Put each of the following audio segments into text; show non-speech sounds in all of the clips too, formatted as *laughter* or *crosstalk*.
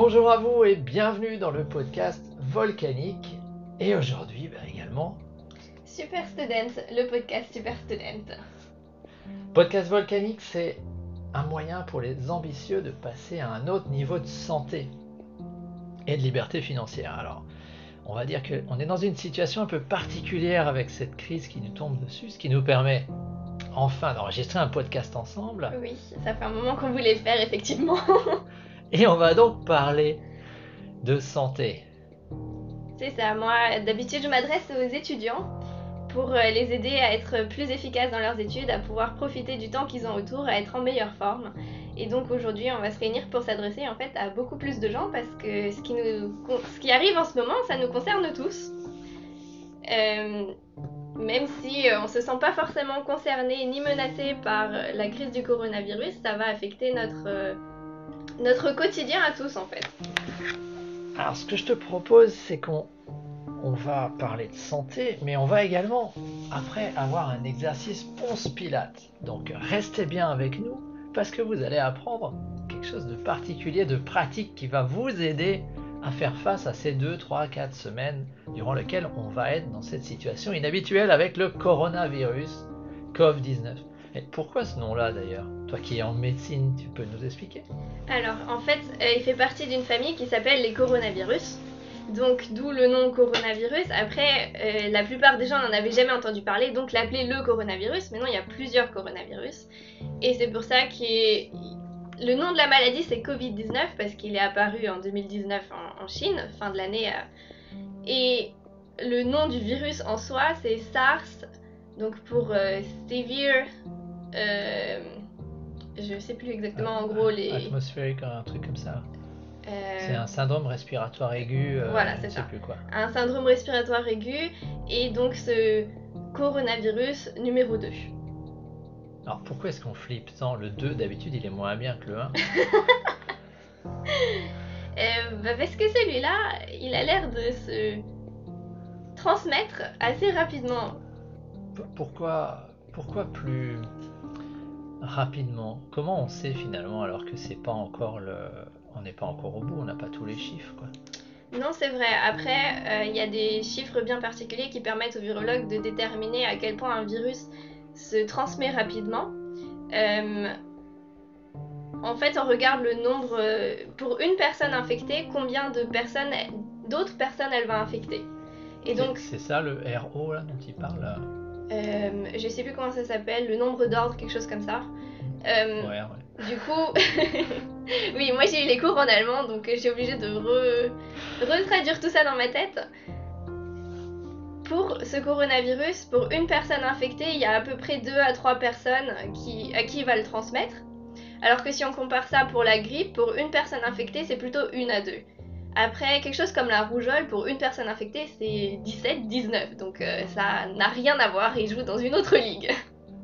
Bonjour à vous et bienvenue dans le podcast Volcanique. Et aujourd'hui bah, également. Super Student, le podcast Super Student. Podcast Volcanique, c'est un moyen pour les ambitieux de passer à un autre niveau de santé et de liberté financière. Alors, on va dire qu'on est dans une situation un peu particulière avec cette crise qui nous tombe dessus, ce qui nous permet enfin d'enregistrer un podcast ensemble. Oui, ça fait un moment qu'on voulait le faire, effectivement. *laughs* Et on va donc parler de santé. C'est ça, moi d'habitude je m'adresse aux étudiants pour euh, les aider à être plus efficaces dans leurs études, à pouvoir profiter du temps qu'ils ont autour, à être en meilleure forme. Et donc aujourd'hui, on va se réunir pour s'adresser en fait à beaucoup plus de gens parce que ce qui, nous, ce qui arrive en ce moment, ça nous concerne tous. Euh, même si euh, on ne se sent pas forcément concerné ni menacé par la crise du coronavirus, ça va affecter notre, notre quotidien à tous en fait. Alors ce que je te propose, c'est qu'on on va parler de santé, mais on va également après avoir un exercice Ponce Pilate. Donc restez bien avec nous parce que vous allez apprendre quelque chose de particulier, de pratique qui va vous aider à faire face à ces 2, 3, 4 semaines durant lesquelles on va être dans cette situation inhabituelle avec le coronavirus COVID-19. Et pourquoi ce nom-là d'ailleurs? Toi qui es en médecine, tu peux nous expliquer? Alors en fait, euh, il fait partie d'une famille qui s'appelle les coronavirus. Donc d'où le nom coronavirus. Après, euh, la plupart des gens n'en avaient jamais entendu parler, donc l'appeler le coronavirus. Maintenant, il y a plusieurs coronavirus. Et c'est pour ça que le nom de la maladie, c'est Covid-19, parce qu'il est apparu en 2019 en, Chine, fin de l'année. Euh. Et le nom du virus en soi, c'est SARS, donc pour euh, Severe... je sais plus exactement en gros les... Atmosphérique, un truc comme ça. C'est un syndrome respiratoire aigu. Euh, voilà, c'est ça. Plus quoi. Un syndrome respiratoire aigu et donc ce coronavirus numéro 2. Alors pourquoi est-ce qu'on flippe tant Le 2 d'habitude il est moins bien que le 1 *laughs* euh, bah, Parce que celui-là, il a l'air de se transmettre assez rapidement. Pourquoi, pourquoi plus rapidement Comment on sait finalement alors que c'est pas encore le, on n'est pas encore au bout, on n'a pas tous les chiffres. Quoi? Non, c'est vrai. Après, euh, il y a des chiffres bien particuliers qui permettent aux virologues de déterminer à quel point un virus se transmet rapidement. Euh, en fait, on regarde le nombre, euh, pour une personne infectée, combien de personnes, d'autres personnes elle va infecter. Et donc, c'est ça le RO là dont il parle. Euh, je sais plus comment ça s'appelle, le nombre d'ordres, quelque chose comme ça. ouais, ouais. Du coup, *laughs* oui, moi j'ai eu les cours en allemand, donc j'ai obligé de retraduire tout ça dans ma tête. Pour ce coronavirus, pour une personne infectée, il y a à peu près 2 à 3 personnes qui, à qui il va le transmettre. Alors que si on compare ça pour la grippe, pour une personne infectée, c'est plutôt 1 à 2. Après, quelque chose comme la rougeole, pour une personne infectée, c'est 17, 19. Donc euh, ça n'a rien à voir, il joue dans une autre ligue.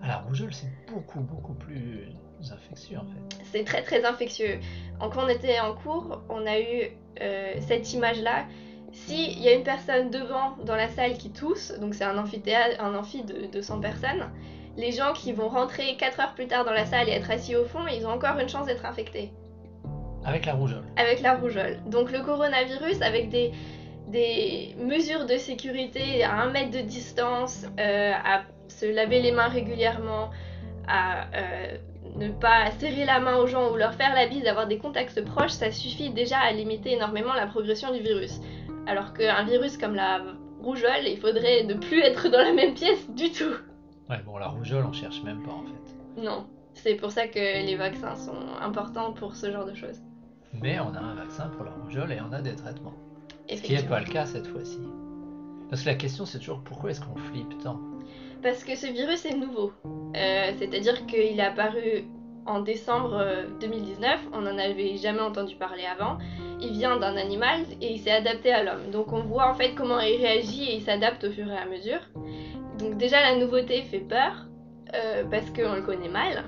Ah, la rougeole, c'est beaucoup, beaucoup plus infectieux en fait. C'est très très infectieux. quand on était en cours, on a eu euh, cette image-là. S'il y a une personne devant dans la salle qui tousse, donc c'est un amphithéâtre, un amphi de 200 personnes, les gens qui vont rentrer 4 heures plus tard dans la salle et être assis au fond, ils ont encore une chance d'être infectés. Avec la rougeole. Avec la rougeole. Donc le coronavirus, avec des, des mesures de sécurité à un mètre de distance, euh, à se laver les mains régulièrement, à euh, ne pas serrer la main aux gens ou leur faire la bise, avoir des contacts proches, ça suffit déjà à limiter énormément la progression du virus. Alors qu'un virus comme la rougeole, il faudrait ne plus être dans la même pièce du tout. Ouais, bon, la rougeole, on cherche même pas en fait. Non, c'est pour ça que les vaccins sont importants pour ce genre de choses. Mais on a un vaccin pour la rougeole et on a des traitements. Ce qui n'est pas le cas cette fois-ci. Parce que la question c'est toujours pourquoi est-ce qu'on flippe tant? Parce que ce virus est nouveau. Euh, c'est-à-dire qu'il est apparu en décembre 2019, euh, on n'en avait jamais entendu parler avant. Il vient d'un animal et il s'est adapté à l'homme. Donc on voit en fait comment il réagit et il s'adapte au fur et à mesure. Donc déjà la nouveauté fait peur euh, parce qu'on le connaît mal.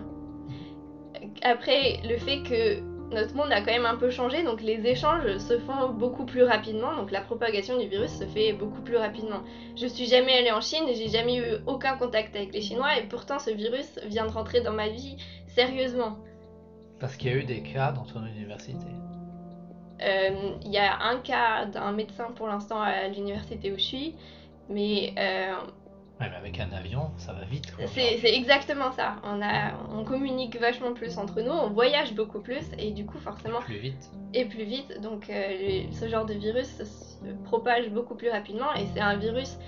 Après le fait que notre monde a quand même un peu changé, donc les échanges se font beaucoup plus rapidement, donc la propagation du virus se fait beaucoup plus rapidement. Je suis jamais allée en Chine j'ai jamais eu aucun contact avec les Chinois, et pourtant ce virus vient de rentrer dans ma vie sérieusement. Parce qu'il y a eu des cas dans ton université. Euh, Il y a un cas d'un médecin pour l'instant à l'université où je suis, mais euh, Ouais, mais avec un avion, ça va vite. c'est c'est exactement ça. On, a, on communique vachement plus entre nous, on voyage beaucoup plus, et du coup, forcément, Plus vite. et plus vite. Donc, euh, ce genre de virus se propage beaucoup plus rapidement, et c'est un virus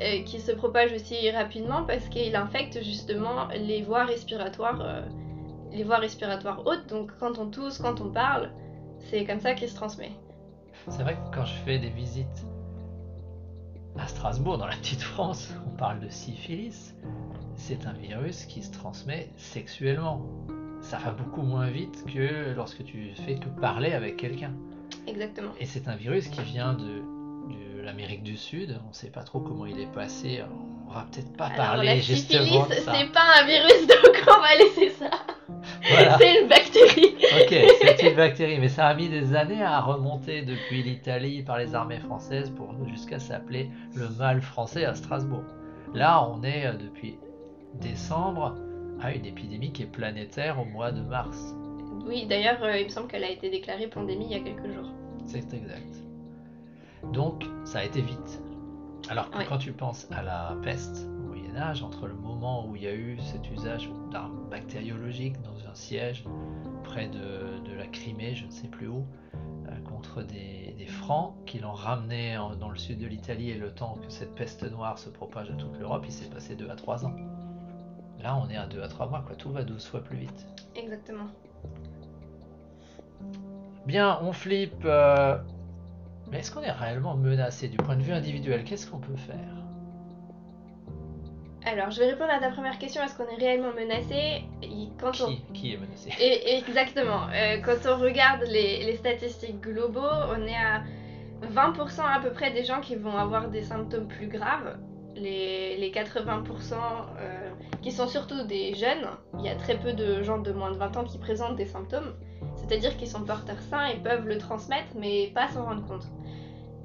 euh, qui se propage aussi rapidement parce qu'il infecte justement les voies respiratoires, euh, les voies respiratoires hautes. Donc, quand on tousse, quand on parle, c'est comme ça qu'il se transmet. C'est vrai que quand je fais des visites à Strasbourg, dans la petite France, on parle de syphilis. C'est un virus qui se transmet sexuellement. Ça va beaucoup moins vite que lorsque tu fais que parler avec quelqu'un. Exactement. Et c'est un virus qui vient de, de l'Amérique du Sud. On ne sait pas trop comment il est passé. On va peut-être pas Alors, parler la justement syphilis, c'est pas un virus, *laughs* donc on va laisser ça. Voilà. C'est une bactérie. Ok, c'est une bactérie, mais ça a mis des années à remonter depuis l'Italie par les armées françaises pour jusqu'à s'appeler le mal français à Strasbourg. Là, on est euh, depuis décembre à une épidémie qui est planétaire au mois de mars. Oui, d'ailleurs, euh, il me semble qu'elle a été déclarée pandémie il y a quelques jours. C'est exact. Donc, ça a été vite. Alors que Ouais. quand tu penses à la peste au Moyen Âge, entre le moment où il y a eu cet usage d'armes bactériologiques dans un siège près de, de la Crimée, je ne sais plus où, euh, contre des, des Francs qui l'ont ramené en- dans le sud de l'Italie et le temps que cette peste noire se propage à toute l'Europe, il s'est passé 2 à 3 ans. Là, on est à 2 à 3 mois, quoi. tout va 12 fois plus vite. Exactement. Bien, on flippe. euh, Mais est-ce qu'on est réellement menacé du point de vue individuel? Qu'est-ce qu'on peut faire? Alors, je vais répondre à ta première question est-ce qu'on est réellement menacé? On... qui, qui est menacé? Et, exactement. Euh, quand on regarde les, les statistiques globaux, on est à 20% à peu près des gens qui vont avoir des symptômes plus graves. Les, les 80% euh, qui sont surtout des jeunes. Il y a très peu de gens de moins de 20 ans qui présentent des symptômes. C'est-à-dire qu'ils sont porteurs sains et peuvent le transmettre, mais pas s'en rendre compte.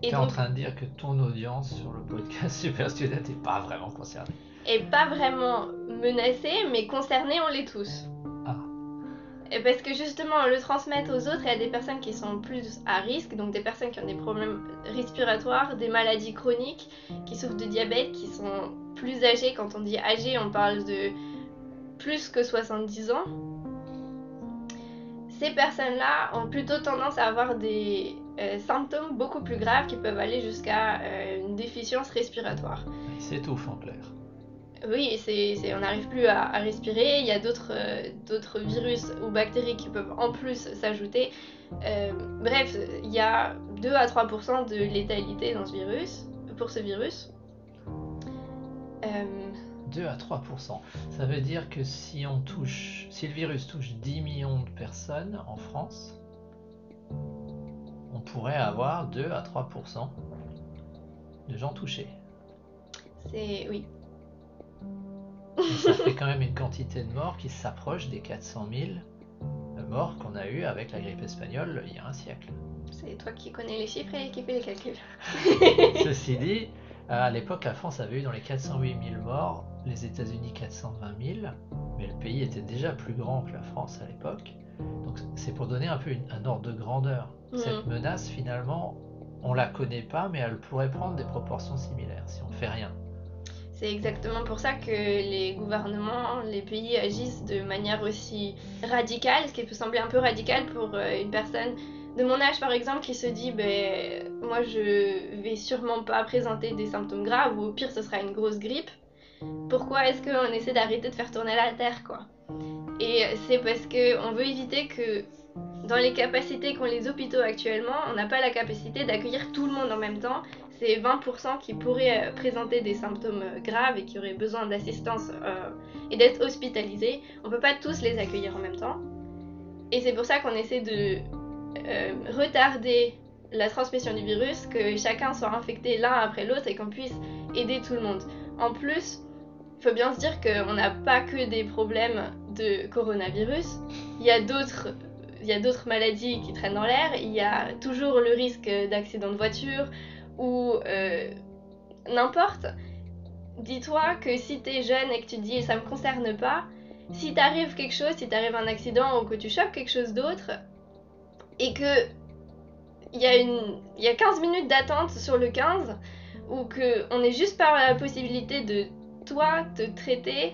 Tu Et es en train de dire que ton audience sur le podcast *laughs* Super Student n'est pas vraiment concernée. est pas vraiment menacés, mais concernés, on l'est tous. Ah. Et parce que justement, le transmettre aux autres, il y a des personnes qui sont plus à risque, donc des personnes qui ont des problèmes respiratoires, des maladies chroniques, qui souffrent de diabète, qui sont plus âgées. Quand on dit âgé, on parle de plus que 70 ans. Ces personnes-là ont plutôt tendance à avoir des euh, symptômes beaucoup plus graves qui peuvent aller jusqu'à euh, une déficience respiratoire. Il s'étouffe en clair. Oui, c'est, c'est- on n'arrive plus à, à respirer. Il y a d'autres, euh, virus ou bactéries qui peuvent en plus s'ajouter. Euh, bref, il y a 2 à 3% de létalité dans ce virus, pour ce virus. Euh, 2 à 3%. Ça veut dire que si on touche, si le virus touche 10 millions de personnes en France, on pourrait avoir 2 à 3% de gens touchés. c'est oui, Et ça fait quand même une quantité de morts qui s'approche des 400 000 morts qu'on a eu avec la grippe espagnole il y a un siècle. c'est toi qui connais les chiffres et qui fais les calculs. Ceci dit, à l'époque, la France avait eu dans les 408 000 morts, les États-Unis 420 000, mais le pays était déjà plus grand que la France à l'époque. Donc c'est pour donner un peu une- un ordre de grandeur. Cette Mhm. menace, finalement, on la connaît pas, mais elle pourrait prendre des proportions similaires si on fait rien. C'est exactement pour ça que les gouvernements, les pays agissent de manière aussi radicale, ce qui peut sembler un peu radical pour euh, une personne de mon âge par exemple qui se dit ben moi je vais sûrement pas présenter des symptômes graves ou au pire ce sera une grosse grippe. Pourquoi est-ce qu'on essaie d'arrêter de faire tourner la terre quoi? Et c'est parce que on veut éviter que dans les capacités qu'ont les hôpitaux actuellement, on n'a pas la capacité d'accueillir tout le monde en même temps c'est 20% qui pourraient euh, présenter des symptômes euh, graves et qui auraient besoin d'assistance euh, et d'être hospitalisés. On peut pas tous les accueillir en même temps. Et c'est pour ça qu'on essaie de retarder la transmission du virus, que chacun soit infecté l'un après l'autre et qu'on puisse aider tout le monde. En plus, il faut bien se dire qu'on n'a pas que des problèmes de coronavirus. Il y a d'autres maladies qui traînent dans l'air, il y a toujours le risque d'accident de voiture, ou euh, n'importe, dis-toi que si t'es jeune et que tu dis ça me concerne pas, si t'arrive quelque chose, si t'arrive un accident ou que tu chopes quelque chose d'autre, et que il y, a une, y a 15 minutes d'attente sur le 15 ou que on est juste par la possibilité de toi te traiter,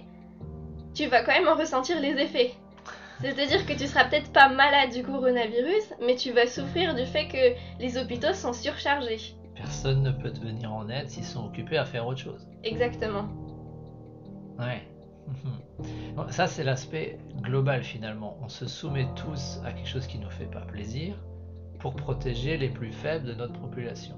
tu vas quand même en ressentir les effets. C'est-à-dire que tu seras peut-être pas malade du coronavirus, mais tu vas souffrir du fait que les hôpitaux sont surchargés. Personne ne peut te venir en aide s'ils sont occupés à faire autre chose. Exactement. Ouais. *laughs* Ça, c'est l'aspect global finalement. On se soumet tous à quelque chose qui ne nous fait pas plaisir pour protéger les plus faibles de notre population.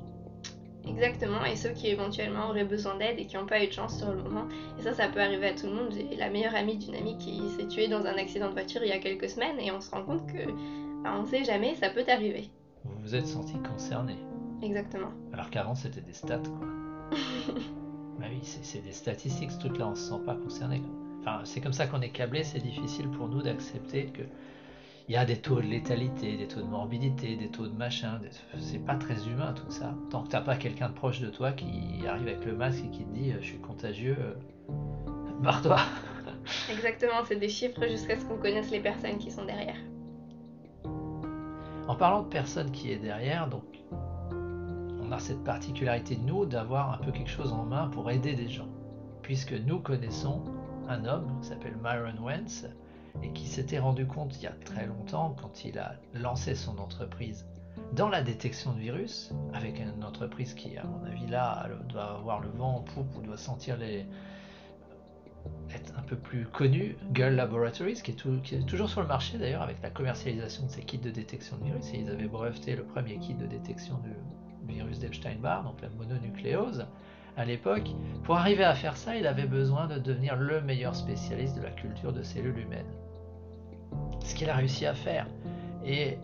Exactement, et ceux qui éventuellement auraient besoin d'aide et qui n'ont pas eu de chance sur le moment. Et ça, ça peut arriver à tout le monde. J'ai la meilleure amie d'une amie qui s'est tuée dans un accident de voiture il y a quelques semaines et on se rend compte que bah, on ne sait jamais, ça peut arriver. Vous vous êtes senti concerné. Exactement. Alors qu'avant, c'était des stats, quoi. *laughs* bah oui, c'est des statistiques, tout là, on se sent pas concerné. Enfin, c'est comme ça qu'on est câblé, c'est difficile pour nous d'accepter que il y a des taux de létalité, des taux de morbidité, des taux de machin. C'est pas très humain tout ça. Tant que t'as pas quelqu'un de proche de toi qui arrive avec le masque et qui te dit euh, je suis contagieux, euh, *laughs* barre-toi. Exactement, c'est des chiffres jusqu'à ce qu'on connaisse les personnes qui sont derrière. En parlant de personnes qui est derrière, donc on a cette particularité de nous d'avoir un peu quelque chose en main pour aider des gens. Puisque nous connaissons un homme qui s'appelle Myron Wentz, et qui s'était rendu compte il y a très longtemps, quand il a lancé son entreprise dans la détection de virus, avec une entreprise qui, à mon avis, là, doit avoir le vent en poupe ou doit sentir les. être un peu plus connu, Gull Laboratories, qui est, qui est toujours sur le marché d'ailleurs, avec la commercialisation de ces kits de détection de virus. Et ils avaient breveté le premier kit de détection du virus d'Epstein-Barr, donc la mononucléose à l'époque. Pour arriver à faire ça, il avait besoin de devenir le meilleur spécialiste de la culture de cellules humaines. Ce qu'il a réussi à faire. Et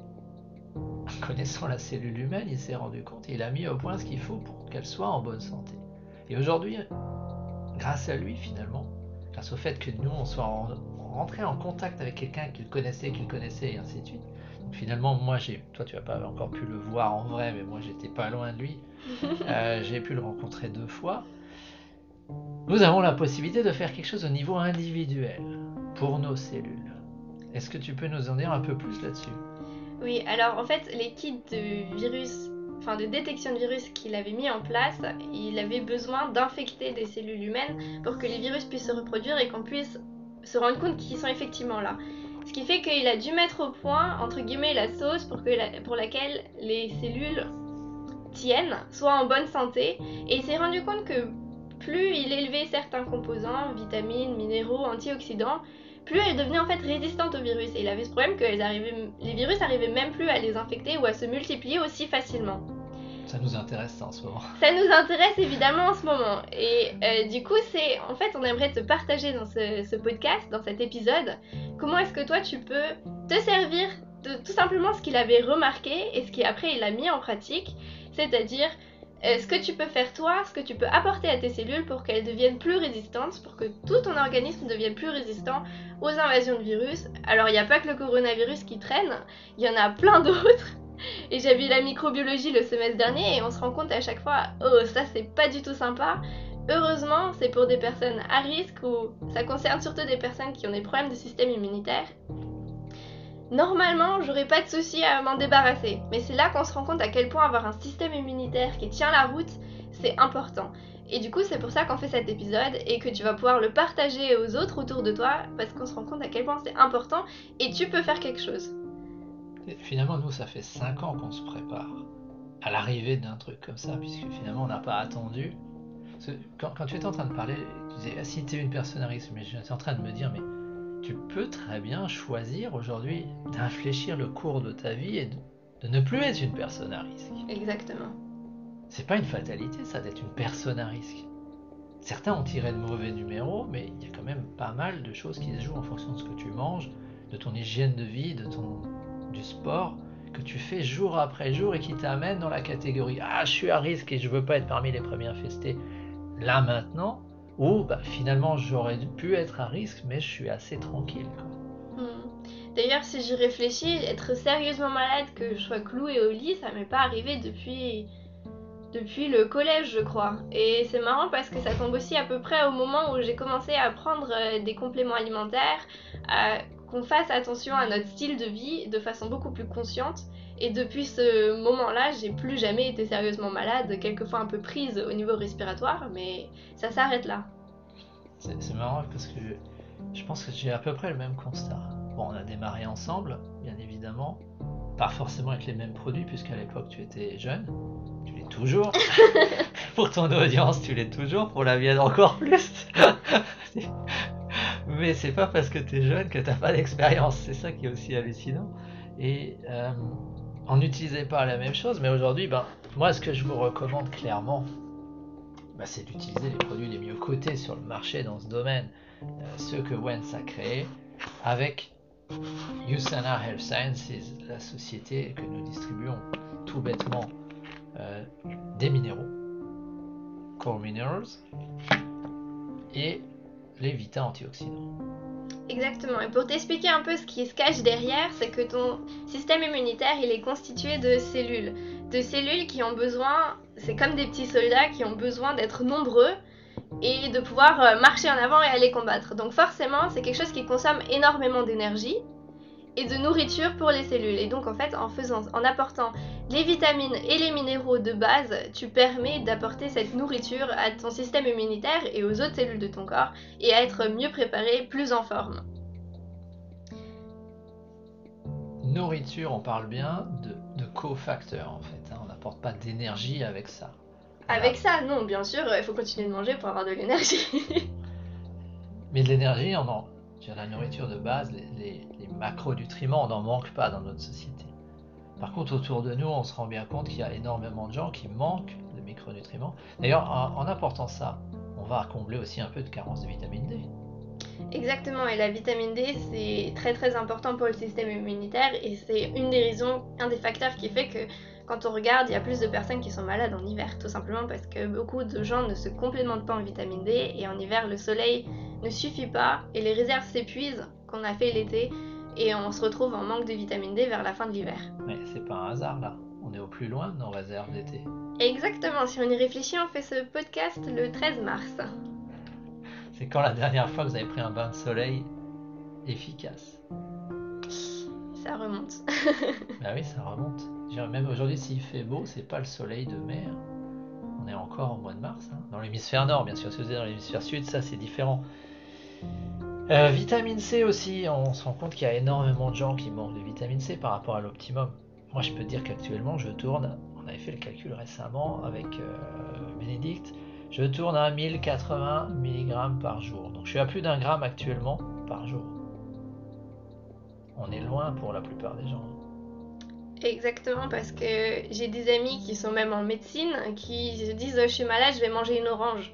*laughs* connaissant la cellule humaine, il s'est rendu compte, il a mis au point ce qu'il faut pour qu'elle soit en bonne santé. Et aujourd'hui, grâce à lui finalement, grâce au fait que nous, on soit rentré en contact avec quelqu'un qu'il connaissait, qu'il connaissait, et ainsi de suite. Finalement, moi, j'ai, toi, tu n'as pas encore pu le voir en vrai, mais moi, j'étais pas loin de lui. *laughs* Euh, j'ai pu le rencontrer deux fois. Nous avons la possibilité de faire quelque chose au niveau individuel pour nos cellules. Est-ce que tu peux nous en dire un peu plus là-dessus? Oui, alors en fait, les kits de virus, enfin de détection de virus qu'il avait mis en place, il avait besoin d'infecter des cellules humaines pour que les virus puissent se reproduire et qu'on puisse se rendre compte qu'ils sont effectivement là. Ce qui fait qu'il a dû mettre au point, entre guillemets, la sauce pour, que pour laquelle les cellules tiennent, soient en bonne santé. Et il s'est rendu compte que plus il élevait certains composants, vitamines, minéraux, antioxydants, plus elles devenaient en fait résistantes au virus. Et il avait ce problème que les virus arrivaient même plus à les infecter ou à se multiplier aussi facilement. Ça nous intéresse en ce moment. *laughs* Ça nous intéresse évidemment en ce moment. Et euh, du coup, c'est en fait, on aimerait te partager dans ce, ce podcast, dans cet épisode, comment est-ce que toi tu peux te servir de tout simplement ce qu'il avait remarqué et ce qu'après il a mis en pratique? C'est-à-dire euh, ce que tu peux faire toi, ce que tu peux apporter à tes cellules pour qu'elles deviennent plus résistantes, pour que tout ton organisme devienne plus résistant aux invasions de virus. Alors il n'y a pas que le coronavirus qui traîne, il y en a plein d'autres. *laughs* Et j'ai vu la microbiologie le semestre dernier et on se rend compte à chaque fois, oh ça c'est pas du tout sympa. Heureusement, c'est pour des personnes à risque ou ça concerne surtout des personnes qui ont des problèmes de système immunitaire Normalement, j'aurais pas de souci à m'en débarrasser, mais c'est là qu'on se rend compte à quel point avoir un système immunitaire qui tient la route, c'est important. Et du coup, c'est pour ça qu'on fait cet épisode et que tu vas pouvoir le partager aux autres autour de toi parce qu'on se rend compte à quel point c'est important et tu peux faire quelque chose. finalement, nous, ça fait 5 ans qu'on se prépare à l'arrivée d'un truc comme ça, puisque finalement, on n'a pas attendu. Quand, tu étais en train de parler, tu disais, ah, si tu es une personne à risque, mais j'étais en train de me dire, mais tu peux très bien choisir aujourd'hui d'infléchir le cours de ta vie et de, ne plus être une personne à risque. Exactement. C'est pas une fatalité, ça, d'être une personne à risque. Certains ont tiré de mauvais numéros, mais il y a quand même pas mal de choses qui se jouent en fonction de ce que tu manges, de ton hygiène de vie, de ton, du sport que tu fais jour après jour et qui t'amène dans la catégorie Ah, je suis à risque et je veux pas être parmi les premiers infestés. Là maintenant, ou bah, finalement j'aurais pu être à risque, mais je suis assez tranquille. Hmm. D'ailleurs, si j'y réfléchis, être sérieusement malade, que je sois clouée au lit, ça m'est pas arrivé depuis depuis le collège, je crois. Et c'est marrant parce que ça tombe aussi à peu près au moment où j'ai commencé à prendre euh, des compléments alimentaires, à qu'on fasse attention à notre style de vie de façon beaucoup plus consciente. Et depuis ce moment-là, j'ai plus jamais été sérieusement malade, quelquefois un peu prise au niveau respiratoire, mais ça s'arrête là. C'est marrant parce que je pense que j'ai à peu près le même constat. Bon, on a démarré ensemble, bien évidemment, pas forcément avec les mêmes produits, puisqu'à l'époque tu étais jeune, tu l'es toujours. *laughs* pour ton audience, tu l'es toujours, pour la mienne encore plus. Mais c'est pas parce que tu es jeune que tu n'as pas d'expérience, c'est ça qui est aussi hallucinant. Et euh, on n'utilisait pas la même chose, mais aujourd'hui, ben, moi ce que je vous recommande clairement, ben, c'est d'utiliser les produits les mieux cotés sur le marché dans ce domaine, euh, ceux que Wentz a créés, avec USANA Health Sciences, la société que nous distribuons tout bêtement euh, des minéraux, core minerals, et les vita antioxydants. Exactement. Et pour t'expliquer un peu ce qui se cache derrière, c'est que ton système immunitaire, il est constitué de cellules. De cellules qui ont besoin, c'est comme des petits soldats qui ont besoin d'être nombreux et de pouvoir euh, marcher en avant et aller combattre. Donc forcément, c'est quelque chose qui consomme énormément d'énergie et de nourriture pour les cellules. Et donc en fait, en faisant, en apportant les vitamines et les minéraux de base, tu permets d'apporter cette nourriture à ton système immunitaire et aux autres cellules de ton corps et à être mieux préparé, plus en forme. Nourriture, on parle bien de, de cofacteurs en fait. Hein. On n'apporte pas d'énergie avec ça. Avec ça, non, bien sûr, il faut continuer de manger pour avoir de l'énergie. Mais de l'énergie, on en, la nourriture de base, les, macronutriments, on n'en manque pas dans notre société. Par contre, autour de nous, on se rend bien compte qu'il y a énormément de gens qui manquent de micronutriments. D'ailleurs, en, apportant ça, on va combler aussi un peu de carence de vitamine D. Exactement, et la vitamine D, c'est très très important pour le système immunitaire et c'est une des raisons, un des facteurs qui fait que quand on regarde, il y a plus de personnes qui sont malades en hiver, tout simplement parce que beaucoup de gens ne se complémentent pas en vitamine D et en hiver, le soleil ne suffit pas et les réserves s'épuisent qu'on a fait l'été et on se retrouve en manque de vitamine D vers la fin de l'hiver. Mais c'est pas un hasard là, on est au plus loin de nos réserves d'été. Exactement, si on y réfléchit, on fait ce podcast le 13 mars. *laughs* C'est quand la dernière fois que vous avez pris un bain de soleil efficace Ça remonte. *laughs* bah oui, ça remonte. Même aujourd'hui, s'il fait beau, c'est pas le soleil de mer. On est encore au mois de mars. Hein. Dans l'hémisphère nord, bien sûr. Si vous êtes dans l'hémisphère sud, ça c'est différent. Euh, vitamine C aussi, on se rend compte qu'il y a énormément de gens qui manquent de vitamine C par rapport à l'optimum. Moi, je peux dire qu'actuellement, je tourne, on avait fait le calcul récemment avec euh, Bénédicte, je tourne à 1080 mg par jour. Donc, je suis à plus d'un gramme actuellement par jour. On est loin pour la plupart des gens. Exactement, parce que j'ai des amis qui sont même en médecine qui se disent Je suis malade, je vais manger une orange.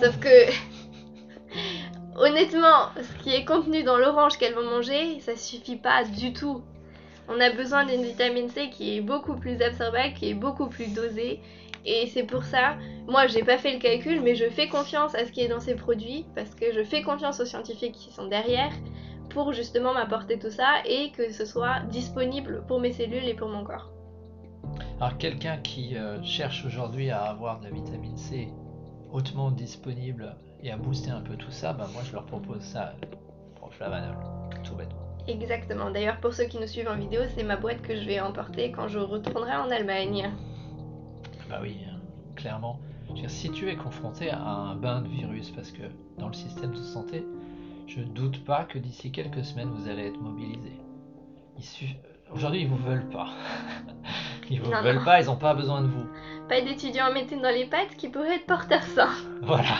Sauf que, honnêtement, ce qui est contenu dans l'orange qu'elles vont manger, ça suffit pas du tout. On a besoin d'une vitamine C qui est beaucoup plus absorbable, qui est beaucoup plus dosée. Et c'est pour ça, moi j'ai pas fait le calcul, mais je fais confiance à ce qui est dans ces produits, parce que je fais confiance aux scientifiques qui sont derrière pour justement m'apporter tout ça et que ce soit disponible pour mes cellules et pour mon corps. Alors quelqu'un qui euh, cherche aujourd'hui à avoir de la vitamine C hautement disponible et à booster un peu tout ça, ben moi je leur propose ça, Proflavanol, tout bêtement. Exactement. D'ailleurs, pour ceux qui nous suivent en vidéo, c'est ma boîte que je vais emporter quand je retournerai en Allemagne. Bah oui, hein, clairement. si tu es confronté à un bain de virus, parce que dans le système de santé, je ne doute pas que d'ici quelques semaines, vous allez être mobilisé. Aujourd'hui, ils vous veulent pas. *laughs* ils vous veulent pas, ils n'ont pas besoin de vous. Pas d'étudiants en médecine dans les pattes qui pourraient être porteurs sains. *laughs* Voilà,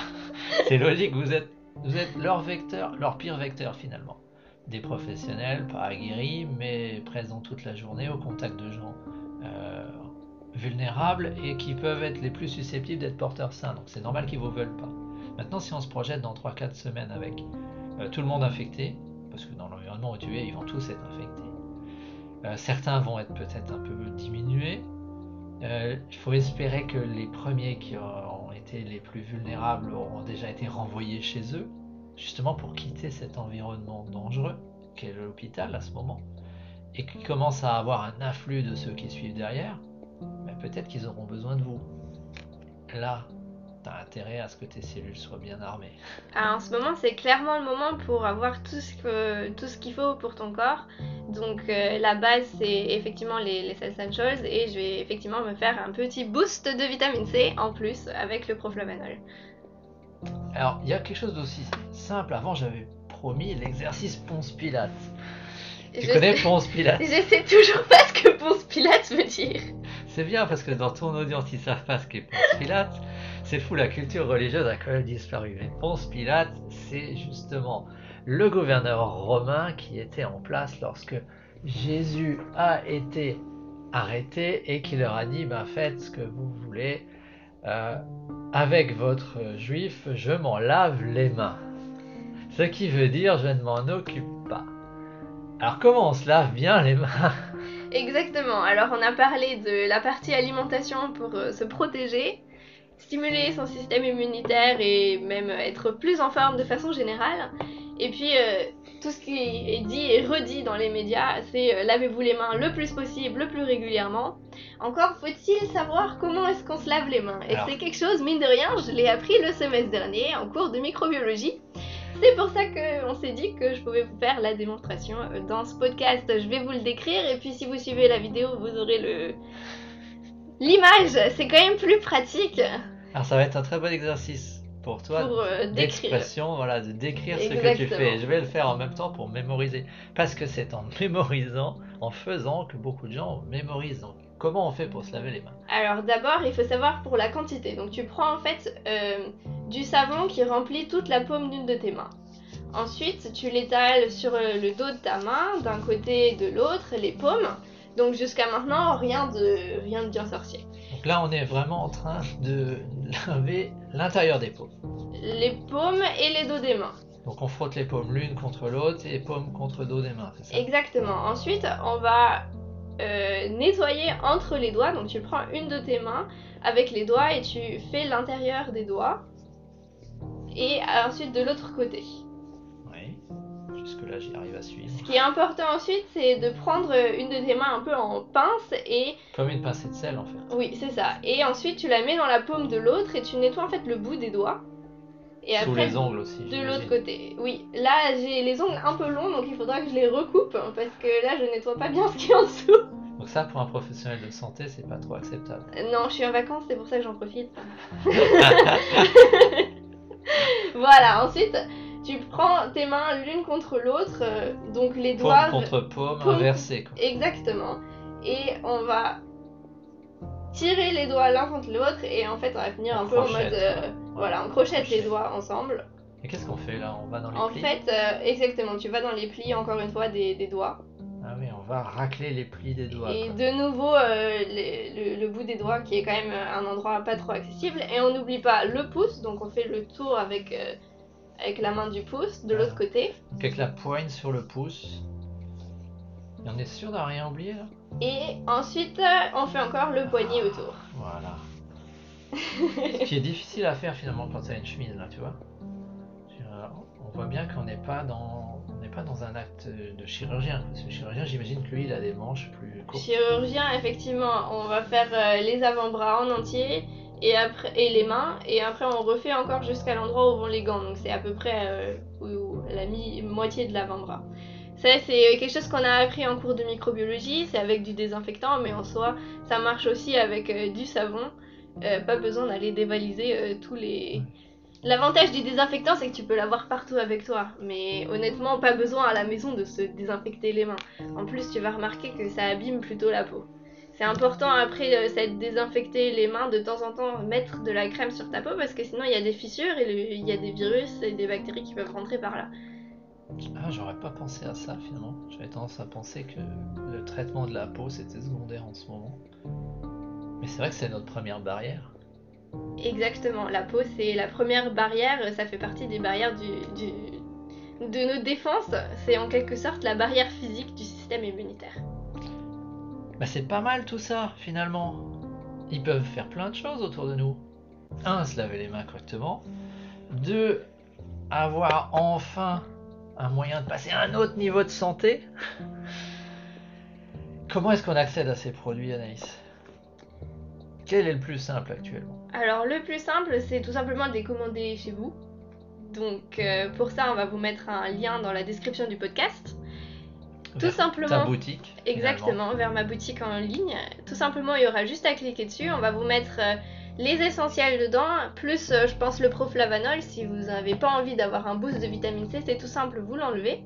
c'est logique, vous êtes, vous êtes leur vecteur, leur pire vecteur finalement. Des professionnels pas aguerris, mais présents toute la journée au contact de gens euh, vulnérables et qui peuvent être les plus susceptibles d'être porteurs sains. Donc c'est normal qu'ils vous veulent pas. Maintenant, si on se projette dans 3-4 semaines avec euh, tout le monde infecté, parce que dans l'environnement où tu es, ils vont tous être infectés. Euh, certains vont être peut-être un peu diminués. Euh, il faut espérer que les premiers qui ont été les plus vulnérables auront déjà été renvoyés chez eux, justement pour quitter cet environnement dangereux qu'est l'hôpital à ce moment, et qu'ils commencent à avoir un afflux de ceux qui suivent derrière, mais peut-être qu'ils auront besoin de vous. Là, as intérêt à ce que tes cellules soient bien armées. Ah, en ce moment, c'est clairement le moment pour avoir tout ce qu'il faut pour ton corps. Donc euh, la base, c'est effectivement les, les essentials et je vais effectivement me faire un petit boost de vitamine C en plus avec le proflavanol. Alors, il y a quelque chose d'aussi simple. Avant, j'avais promis l'exercice Ponce Pilate. Tu Je connais sais- Ponce Pilate *laughs* Je sais toujours pas ce que Ponce Pilate veut dire. C'est bien parce que dans ton audience, ils savent pas ce qu'est Ponce Pilate. C'est fou, la culture religieuse a quand même disparu. Mais Ponce Pilate, c'est justement le gouverneur romain qui était en place lorsque Jésus a été arrêté et qui leur a dit ben, faites ce que vous voulez. Euh, avec votre juif, je m'en lave les mains. Ce qui veut dire je ne m'en occupe pas. Alors comment on se lave bien les mains? Exactement. Alors on a parlé de la partie alimentation pour euh, se protéger, stimuler son système immunitaire et même être plus en forme de façon générale. Et puis euh, tout ce qui est dit et redit dans les médias, c'est euh, lavez-vous les mains le plus possible, le plus régulièrement. Encore faut-il savoir comment est-ce qu'on se lave les mains. Et Alors. c'est quelque chose, mine de rien, je l'ai appris le semestre dernier en cours de microbiologie. C'est pour ça qu'on s'est dit que je pouvais vous faire la démonstration euh, dans ce podcast. Je vais vous le décrire et puis si vous suivez la vidéo, vous aurez le l'image. C'est quand même plus pratique Alors ça va être un très bon exercice pour toi pour euh, d'expression, voilà, de décrire ce que tu fais. Je vais le faire en même temps pour mémoriser. Parce que c'est en mémorisant, en faisant que beaucoup de gens mémorisent. Donc comment on fait pour se laver les mains? Alors d'abord, il faut savoir pour la quantité. Donc tu prends en fait euh, du savon qui remplit toute la paume d'une de tes mains. Ensuite, tu l'étales sur euh, le dos de ta main, d'un côté et de l'autre, les paumes. Donc jusqu'à maintenant, rien de rien de bien sorcier. Donc là on est vraiment en train de *laughs* laver l'intérieur des paumes. Les paumes et les dos des mains. Donc on frotte les paumes l'une contre l'autre et les paumes contre le dos des mains, c'est ça? Exactement. Ensuite, on va euh, nettoyer entre les doigts. Donc tu prends une de tes mains avec les doigts et tu fais l'intérieur des doigts. Et ensuite de l'autre côté. Oui. Jusque là j'y arrive à suivre. Ce qui est important ensuite, c'est de prendre une de tes mains un peu en pince et Comme une pincée de sel en fait. oui, c'est ça. Et ensuite, tu la mets dans la paume de l'autre et tu nettoies en fait le bout des doigts. Et Sous après, les ongles aussi. de l'autre côté. Oui, là j'ai les ongles un peu longs, donc il faudra que je les recoupe parce que là je nettoie pas bien ce qui est en dessous. Donc ça pour un professionnel de santé c'est pas trop acceptable. Non, je suis en vacances, c'est pour ça que j'en profite. *laughs* *laughs* voilà, ensuite, tu prends tes mains l'une contre l'autre, euh, donc les doigts. paume contre paume, paume- inversé quoi. Exactement. Et on va tirer les doigts l'un contre l'autre et en fait on va finir En un peu en mode. euh. Voilà, on crochette Crochet. les doigts ensemble. Et qu'est-ce qu'on fait là? On va dans les En plis? fait, euh, exactement, tu vas dans les plis encore une fois des, des doigts. Ah oui, on va racler les plis des doigts. Et quoi. de nouveau, les- le, le bout des doigts qui est quand même un endroit pas trop accessible. Et on n'oublie pas le pouce, donc on fait le tour avec, avec la main du pouce de l'autre côté. Donc avec la poigne sur le pouce. Et on est sûr d'avoir rien oublié là? Et ensuite, euh, on fait encore le poignet autour. Voilà. *laughs* Ce qui est difficile à faire finalement quand tu as une chemise là, tu vois. On voit bien qu'on n'est pas dans on n'est pas dans un acte de chirurgien. Parce que le chirurgien, j'imagine que lui, il a des manches plus courtes. Chirurgien, effectivement, on va faire euh, les avant-bras en entier et, après, et les mains. Et après, on refait encore jusqu'à l'endroit où vont les gants. Donc c'est à peu près euh, où- où la mi- moitié de l'avant-bras. Ça, c'est quelque chose qu'on a appris en cours de microbiologie. C'est avec du désinfectant, mais en soi, ça marche aussi avec euh, du savon. Euh, pas besoin d'aller dévaliser tous les. L'avantage du désinfectant, c'est que tu peux l'avoir partout avec toi. Mais honnêtement, pas besoin à la maison de se désinfecter les mains. En plus, tu vas remarquer que ça abîme plutôt la peau. C'est important après euh, s'être désinfecté les mains de temps en temps, mettre de la crème sur ta peau parce que sinon il y a des fissures et il y a des virus et des bactéries qui peuvent rentrer par là. Ah, j'aurais pas pensé à ça finalement. J'avais tendance à penser que le traitement de la peau c'était secondaire en ce moment. Mais c'est vrai que c'est notre première barrière. Exactement, la peau c'est la première barrière, ça fait partie des barrières du, du- de nos défenses. C'est en quelque sorte la barrière physique du système immunitaire. Bah c'est pas mal tout ça finalement. Ils peuvent faire plein de choses autour de nous. Un, se laver les mains correctement. Deux, avoir enfin un moyen de passer à un autre niveau de santé. *laughs* Comment est-ce qu'on accède à ces produits, Anaïs? Quel est le plus simple actuellement? Alors le plus simple, c'est tout simplement de les commander chez vous. Donc euh, pour ça, on va vous mettre un lien dans la description du podcast. Tout Vers simplement. Ta boutique. finalement. Exactement, vers ma boutique en ligne. Tout simplement, il y aura juste à cliquer dessus. On va vous mettre euh, les essentiels dedans, plus euh, je pense le proflavanol. Si vous n'avez pas envie d'avoir un boost de vitamine C, c'est tout simple, vous l'enlevez.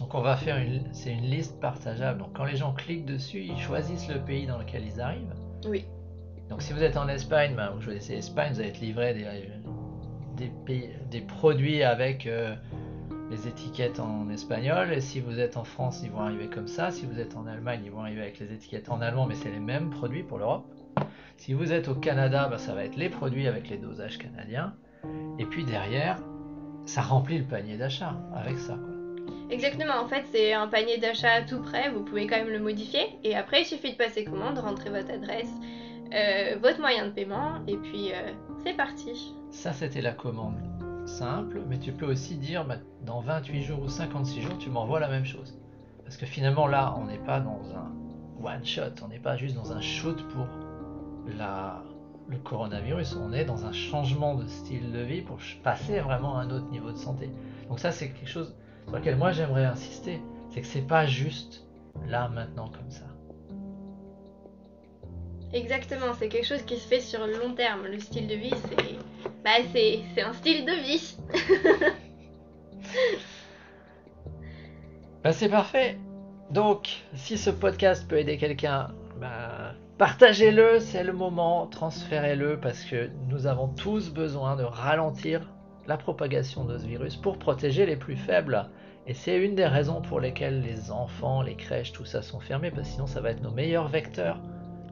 Donc on va faire une, c'est une liste partageable. Donc quand les gens cliquent dessus, ils choisissent le pays dans lequel ils arrivent. Oui. Donc si vous êtes en Espagne, ben, vous choisissez Espagne, vous allez être livré des, des, pays- des produits avec euh, les étiquettes en espagnol. Et si vous êtes en France, ils vont arriver comme ça. Si vous êtes en Allemagne, ils vont arriver avec les étiquettes en allemand, mais c'est les mêmes produits pour l'Europe. Si vous êtes au Canada, ben, ça va être les produits avec les dosages canadiens. Et puis derrière, ça remplit le panier d'achat avec ça. quoi. Exactement, en fait, c'est un panier d'achat tout prêt. Vous pouvez quand même le modifier. Et après, il suffit de passer commande, rentrer votre adresse, euh, votre moyen de paiement, et puis euh, c'est parti. Ça, c'était la commande simple, mais tu peux aussi dire bah, dans 28 jours ou 56 jours, tu m'envoies la même chose. Parce que finalement, là, on n'est pas dans un one shot, on n'est pas juste dans un shoot pour le coronavirus, on est dans un changement de style de vie pour passer vraiment à un autre niveau de santé. Donc, ça, c'est quelque chose sur lequel moi j'aimerais insister c'est que c'est pas juste là, maintenant, comme ça. Exactement, c'est quelque chose qui se fait sur le long terme. Le style de vie, c'est bah, c'est c'est un style de vie. *laughs* Bah, c'est parfait. Donc, si ce podcast peut aider quelqu'un, bah, partagez-le, c'est le moment, transférez-le parce que nous avons tous besoin de ralentir la propagation de ce virus pour protéger les plus faibles. Et c'est une des raisons pour lesquelles les enfants, les crèches, tout ça sont fermés parce que sinon ça va être nos meilleurs vecteurs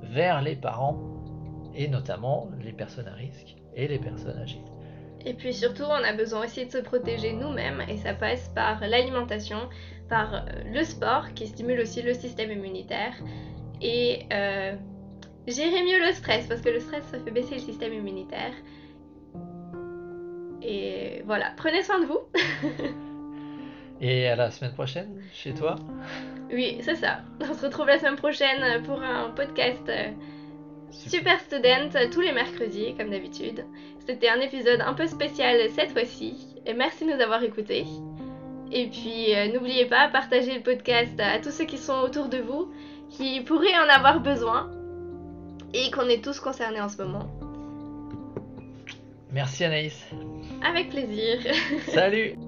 vers les parents et notamment les personnes à risque et les personnes âgées. Et puis surtout, on a besoin aussi de se protéger nous-mêmes et ça passe par l'alimentation, par euh, le sport qui stimule aussi le système immunitaire et euh, gérer mieux le stress parce que le stress ça fait baisser le système immunitaire. Et voilà, prenez soin de vous. *laughs* Et à la semaine prochaine chez toi. Oui, c'est ça. On se retrouve la semaine prochaine pour un podcast euh, Super Student tous les mercredis, comme d'habitude. C'était un épisode un peu spécial cette fois-ci. Et merci de nous avoir écoutés. Et puis, euh, n'oubliez pas, partagez le podcast à tous ceux qui sont autour de vous, qui pourraient en avoir besoin. Et qu'on est tous concernés en ce moment. Merci Anaïs. Avec plaisir. Salut *laughs*